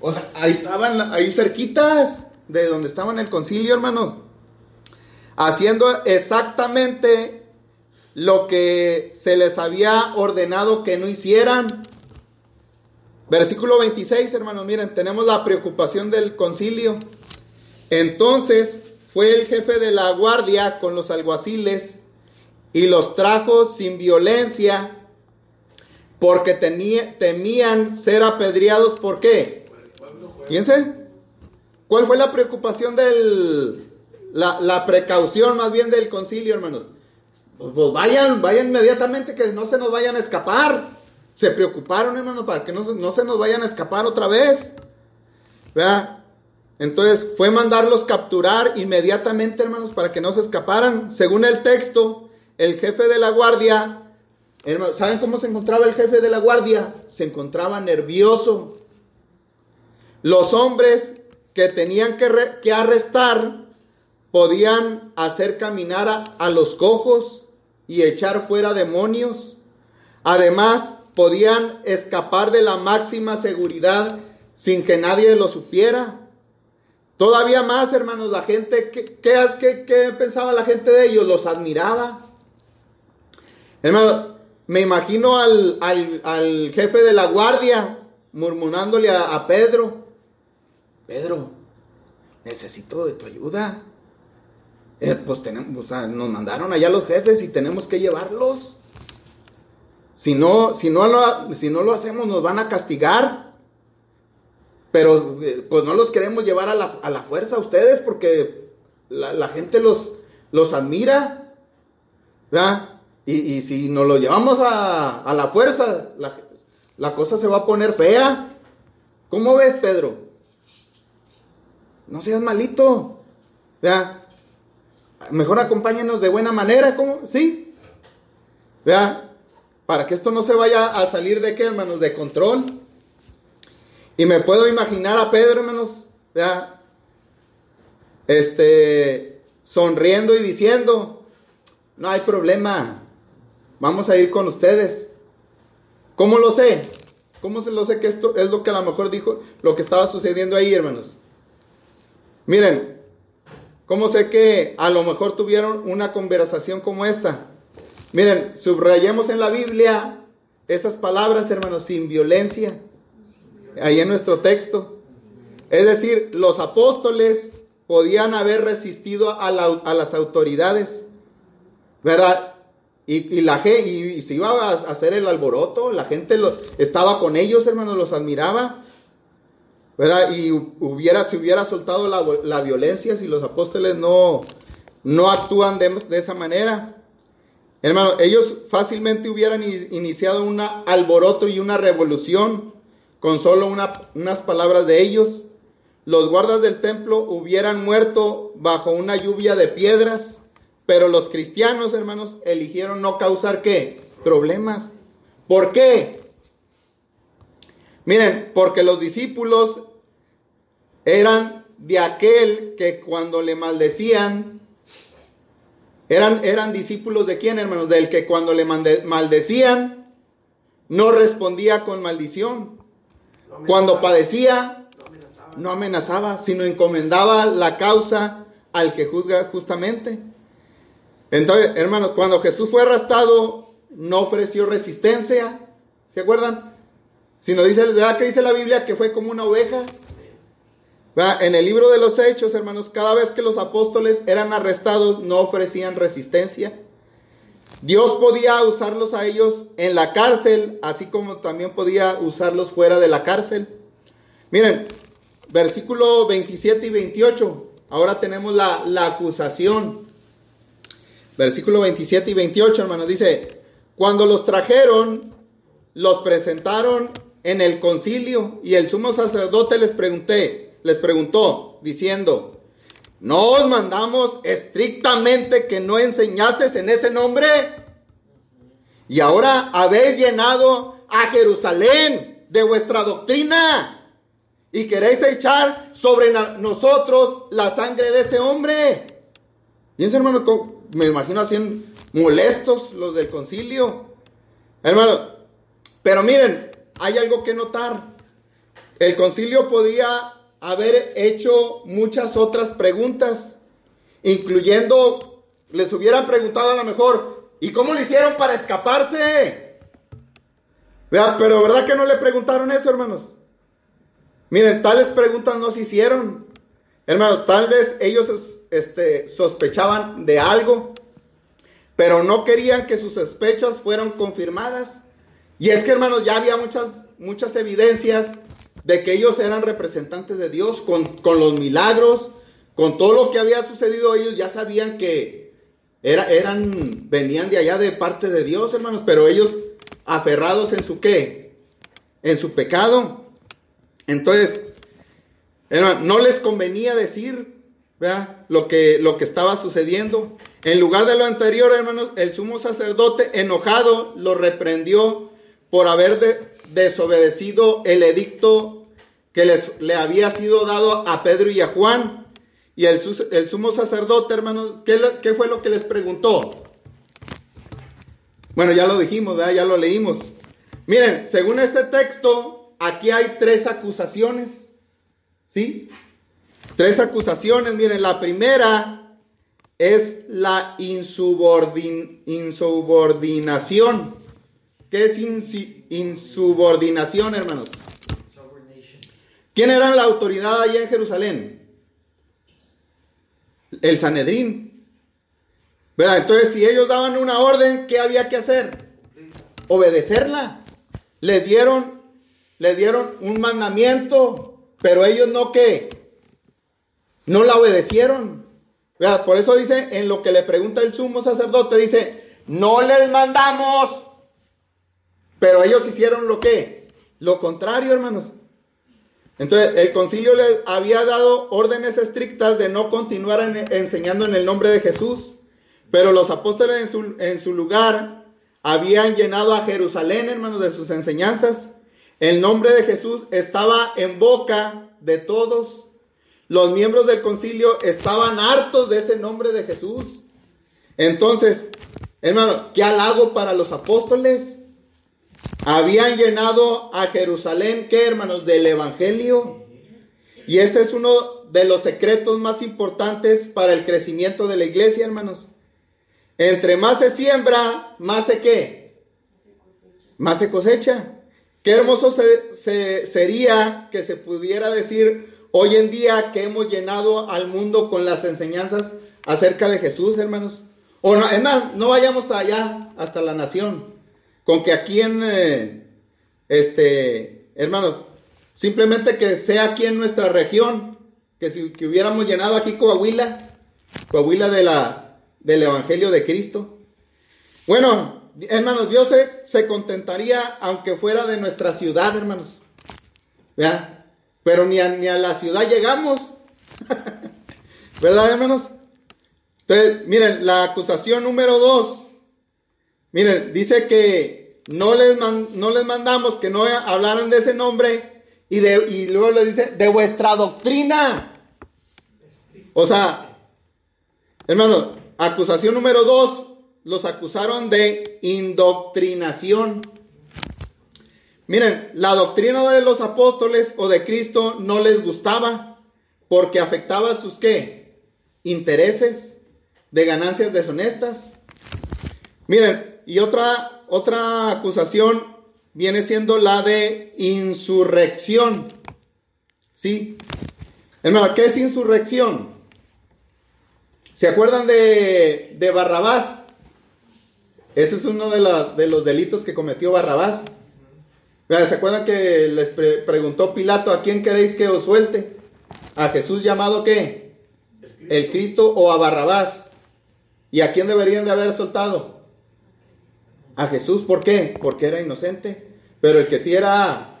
O sea, ahí estaban, ahí cerquitas de donde estaban el concilio, hermanos. Haciendo exactamente lo que se les había ordenado que no hicieran. Versículo 26, hermanos, miren, tenemos la preocupación del concilio. Entonces fue el jefe de la guardia con los alguaciles y los trajo sin violencia porque temían ser apedreados. ¿Por qué? Fíjense, ¿cuál fue la preocupación del, la, precaución más bien del concilio, hermanos? Pues, pues, vayan, vayan inmediatamente que no se nos vayan a escapar. Se preocuparon, hermanos, para que no, no se nos vayan a escapar otra vez. ¿Vea? Entonces fue mandarlos capturar inmediatamente, hermanos, para que no se escaparan. Según el texto, el jefe de la guardia ¿saben cómo se encontraba el jefe de la guardia? Se encontraba nervioso. Los hombres que tenían que, arrestar podían hacer caminar a los cojos y echar fuera demonios. Además, podían escapar de la máxima seguridad sin que nadie lo supiera. Todavía más, hermanos, la gente, ¿qué, pensaba la gente de ellos? Los admiraba. Hermano, me imagino al, jefe de la guardia murmurándole a, Pedro, Pedro, necesito de tu ayuda. Eh, pues tenemos, nos mandaron allá los jefes y tenemos que llevarlos. Si no, si no, lo, si no lo hacemos, nos van a castigar. Pero eh, pues no los queremos llevar a la, a la fuerza a ustedes porque la, gente los, los admira. ¿verdad? Y, si nos lo llevamos a, la fuerza, la, cosa se va a poner fea. ¿Cómo ves, Pedro? No seas malito. Vea. Mejor acompáñenos de buena manera, ¿cómo? ¿Sí? Vea. Para que esto no se vaya a salir de qué, hermanos, de control. Y me puedo imaginar a Pedro, hermanos, vea. Este, sonriendo y diciendo, no hay problema, Vamos a ir con ustedes. ¿Cómo lo sé? ¿Cómo se lo sé que esto es lo que a lo mejor dijo, lo que estaba sucediendo ahí, hermanos? Miren, ¿cómo sé que a lo mejor tuvieron una conversación como esta? Miren, subrayemos en la Biblia esas palabras, hermanos, sin violencia, ahí en nuestro texto. Es decir, los apóstoles podían haber resistido a, las autoridades, ¿verdad? Y, la y, se iba a hacer el alboroto, la gente estaba con ellos, hermanos, los admiraba. Y hubiera, si hubiera soltado la, violencia, si los apóstoles no, no actúan de, esa manera. Hermano, ellos fácilmente hubieran iniciado un alboroto y una revolución con solo unas palabras de ellos. Los guardas del templo hubieran muerto bajo una lluvia de piedras pero los cristianos, hermanos, eligieron no causar qué? Problemas. ¿Por qué? Miren, porque los discípulos eran de aquel que cuando le maldecían, Eran, eran discípulos de quién, hermanos? Del que cuando le maldecían, no respondía con maldición. Cuando padecía, no amenazaba, sino encomendaba la causa al que juzga justamente. Entonces, hermanos, cuando Jesús fue arrastrado, no ofreció resistencia. ¿Se acuerdan? Sino dice, ¿verdad que dice la Biblia que fue como una oveja? En el libro de los Hechos, hermanos, cada vez que los apóstoles eran arrestados, no ofrecían resistencia. Dios podía usarlos a ellos en la cárcel, así como también podía usarlos fuera de la cárcel. Miren, versículo 27 y 28. Ahora tenemos la, la acusación. Versículo 27 y 28, hermanos, dice, cuando los trajeron, los presentaron en el concilio y el sumo sacerdote les pregunté, les preguntó, diciendo, ¿no os mandamos estrictamente que no enseñases en ese nombre? Y ahora habéis llenado a Jerusalén de vuestra doctrina y queréis echar sobre nosotros la sangre de ese hombre. Fíjense, hermano, me imagino así molestos los del concilio. Hermano, pero miren, hay algo que notar. El concilio podía haber hecho muchas otras preguntas, incluyendo, les hubieran preguntado a lo mejor, ¿y cómo le hicieron para escaparse? Vea, pero ¿verdad que no le preguntaron eso, hermanos? Miren, tales preguntas no se hicieron. Hermanos, tal vez ellos este, sospechaban de algo, pero no querían que sus sospechas fueran confirmadas. Y es que, hermanos, ya había muchas, muchas evidencias de que ellos eran representantes de Dios con, los milagros, con todo lo que había sucedido, ellos ya sabían que era, eran, venían de allá de parte de Dios, hermanos, pero ellos aferrados en su qué, en su pecado. Entonces, no les convenía decir Lo, que, lo que estaba sucediendo. En lugar de lo anterior, hermanos, el sumo sacerdote enojado lo reprendió por haber de, desobedecido el edicto que les, le había sido dado a Pedro y a Juan. Y el, sumo sacerdote, hermanos, ¿qué, ¿qué, fue lo que les preguntó? Bueno, ya lo dijimos, ya lo leímos. Miren, según este texto, aquí hay tres acusaciones. ¿Sí? Tres acusaciones. Miren, la primera es la insubordin, insubordinación. ¿Qué es insubordinación, hermanos? ¿Quién era la autoridad allá en Jerusalén? El Sanedrín. ¿Verdad? Entonces, si ellos daban una orden, ¿qué había que hacer? Obedecerla. Les dieron, les dieron un mandamiento, pero ellos no que no la obedecieron. ¿Verdad? Por eso dice, en lo que le pregunta el sumo sacerdote, dice, no les mandamos pero ellos hicieron lo que? Lo contrario, hermanos. Entonces, el concilio les había dado órdenes estrictas de no continuar enseñando en el nombre de Jesús, pero los apóstoles en su, en su lugar habían llenado a Jerusalén, hermanos, de sus enseñanzas. El nombre de Jesús estaba en boca de todos. Los miembros del concilio estaban hartos de ese nombre de Jesús. Entonces, hermano, qué halago para los apóstoles habían llenado a Jerusalén, ¿qué hermanos? Del Evangelio. Y este es uno de los secretos más importantes para el crecimiento de la iglesia, hermanos. Entre más se siembra, más se qué? Más se cosecha. Qué hermoso sería que se pudiera decir hoy en día que hemos llenado al mundo con las enseñanzas acerca de Jesús, hermanos. O no, es más, no vayamos allá, hasta la nación. Con que aquí en, eh, este, hermanos, simplemente que sea aquí en nuestra región, que si que hubiéramos llenado aquí Coahuila, Coahuila de la, del Evangelio de Cristo. Bueno, hermanos, Dios se, se contentaría aunque fuera de nuestra ciudad, hermanos. ¿Vean? Pero ni a, ni a la ciudad llegamos. ¿Verdad, hermanos? Entonces, miren, la acusación número dos Miren, dice que no les, no les mandamos que no hablaran de ese nombre y, de, y luego le dice, de vuestra doctrina. O sea, hermano, acusación número dos, los acusaron de indoctrinación. Miren, la doctrina de los apóstoles o de Cristo no les gustaba porque afectaba sus qué? Intereses de ganancias deshonestas. Miren, y otra otra acusación viene siendo la de insurrección. ¿Sí? Hermano, ¿qué es insurrección? ¿Se acuerdan de, de Barrabás? Ese es uno de, de, los delitos que cometió Barrabás. ¿Se acuerdan que les preguntó Pilato a quién queréis que os suelte? ¿A Jesús llamado qué? El Cristo o a Barrabás. ¿Y a quién deberían de haber soltado? A Jesús, ¿por qué? Porque era inocente. Pero el que sí era,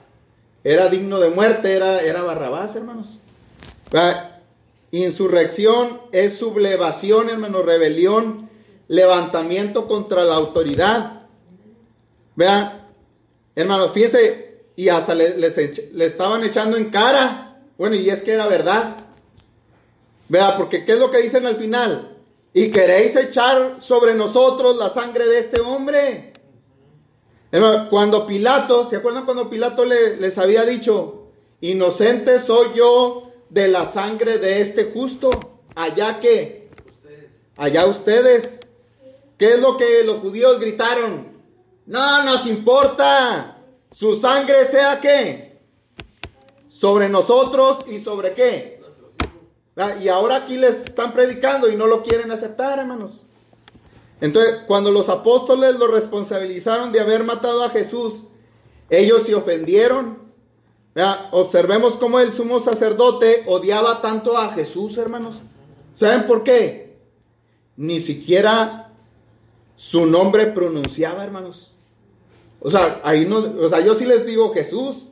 era digno de muerte era, era Barrabás, hermanos. Insurrección es sublevación, hermano, rebelión, levantamiento contra la autoridad. Vean, hermano, fíjense, y hasta le, le estaban echando en cara. Bueno, y es que era verdad. Vea, porque ¿qué es lo que dicen al final? Y queréis echar sobre nosotros la sangre de este hombre. Cuando Pilato, ¿se acuerdan cuando Pilato les había dicho, inocente soy yo de la sangre de este justo? Allá que, allá ustedes. ¿Qué es lo que los judíos gritaron? No nos importa. Su sangre sea qué? Sobre nosotros y sobre qué? Y ahora aquí les están predicando y no lo quieren aceptar, hermanos. Entonces, cuando los apóstoles lo responsabilizaron de haber matado a Jesús, ellos se ofendieron. observemos cómo el sumo sacerdote odiaba tanto a Jesús, hermanos. ¿Saben por qué? Ni siquiera su nombre pronunciaba, hermanos. O sea, ahí no, o sea, yo sí les digo Jesús,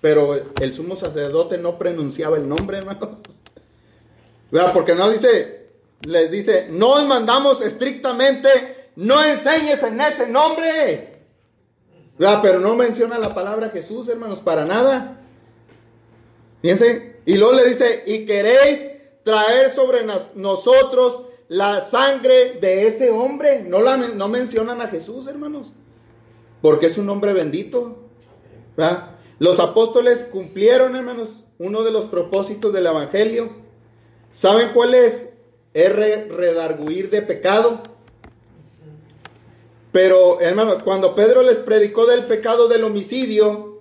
pero el sumo sacerdote no pronunciaba el nombre, hermanos. Porque no dice, les dice, no os mandamos estrictamente, no enseñes en ese nombre. Pero no menciona la palabra Jesús, hermanos, para nada. Fíjense, y luego le dice, y queréis traer sobre nosotros la sangre de ese hombre. No, la, no mencionan a Jesús, hermanos, porque es un hombre bendito. Los apóstoles cumplieron, hermanos, uno de los propósitos del Evangelio ¿Saben cuál es? Es redarguir de pecado. Pero, hermano, cuando Pedro les predicó del pecado del homicidio,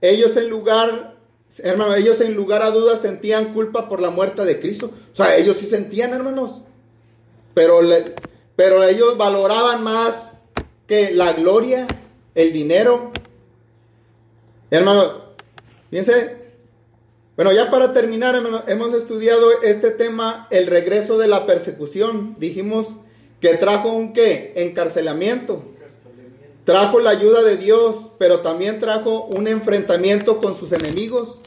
ellos en lugar, hermano, ellos en lugar a dudas sentían culpa por la muerte de Cristo. O sea, ellos sí sentían, hermanos. Pero, pero ellos valoraban más que la gloria, el dinero. Hermano, fíjense, bueno, ya para terminar, hemos estudiado este tema, el regreso de la persecución. Dijimos que trajo un qué? Encarcelamiento. Trajo la ayuda de Dios, pero también trajo un enfrentamiento con sus enemigos.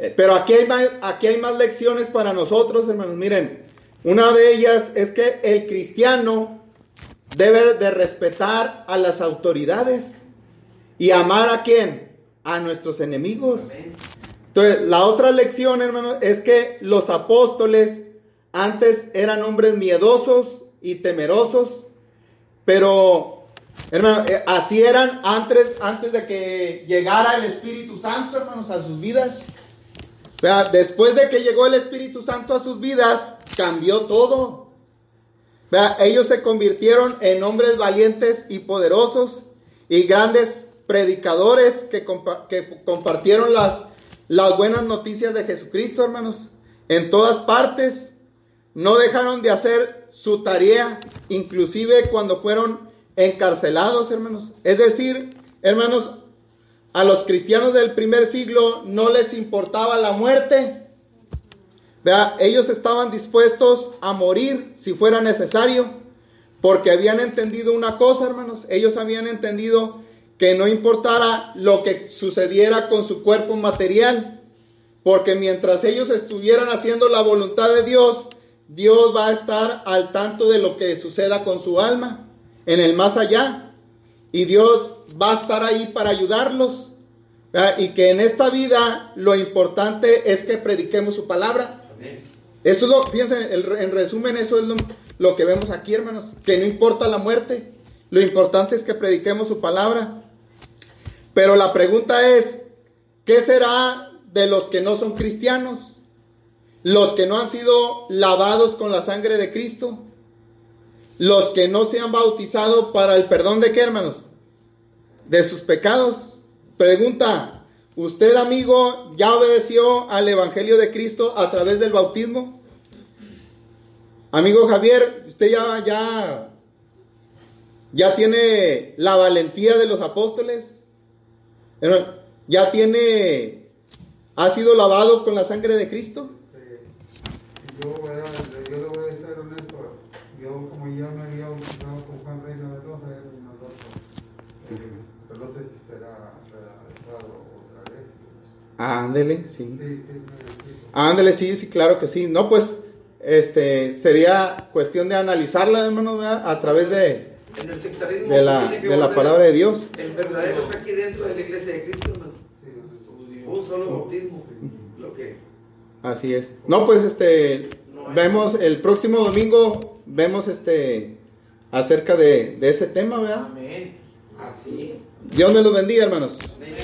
Eh, pero aquí hay, más, aquí hay más lecciones para nosotros, hermanos. Miren, una de ellas es que el cristiano debe de respetar a las autoridades y amar a quién? A nuestros enemigos. Entonces, la otra lección, hermano, es que los apóstoles antes eran hombres miedosos y temerosos, pero, hermano, eh, así eran antes, antes de que llegara el Espíritu Santo, hermanos, a sus vidas. Después de que llegó el Espíritu Santo a sus vidas, cambió todo. Ellos se convirtieron en hombres valientes y poderosos y grandes predicadores que compartieron las las buenas noticias de Jesucristo, hermanos, en todas partes. No dejaron de hacer su tarea, inclusive cuando fueron encarcelados, hermanos. Es decir, hermanos, a los cristianos del primer siglo no les importaba la muerte. Vea, ellos estaban dispuestos a morir si fuera necesario, porque habían entendido una cosa, hermanos. Ellos habían entendido que no importara lo que sucediera con su cuerpo material, porque mientras ellos estuvieran haciendo la voluntad de Dios, Dios va a estar al tanto de lo que suceda con su alma en el más allá. Y Dios va a estar ahí para ayudarlos. Y que en esta vida lo importante es que prediquemos su palabra. Eso es lo, el- en resumen, eso es lo, lo que vemos aquí, hermanos. Que no importa la muerte, lo importante es que prediquemos su palabra. Pero la pregunta es, ¿qué será de los que no son cristianos? Los que no han sido lavados con la sangre de Cristo. Los que no se han bautizado para el perdón de qué, hermanos? De sus pecados. Pregunta, ¿usted, amigo, ya obedeció al Evangelio de Cristo a través del bautismo? Amigo Javier, usted ya, ya, ya tiene la valentía de los apóstoles. Ya tiene, ha sido lavado con la sangre de Cristo. Yo, ¿verdad? yo le voy a ser honesto. Yo, como ya me había bautizado con Juan Reina de Rosa, era un. Eh, pero no sé si será realizado otra vez. Ándele, sí. Sí, sí. Ándele, sí, sí, claro que sí. No, pues, este, sería cuestión de analizarla, hermano, ¿verdad? a través de, En el sectarismo de la, de la palabra de Dios. El verdadero está aquí dentro de la iglesia de Cristo, hermano. Un solo bautismo. Lo que. Así es. No, pues, este, vemos el próximo domingo, vemos este, acerca de, de ese tema, ¿verdad? Amén. Así. Dios me los bendiga, hermanos. Amén.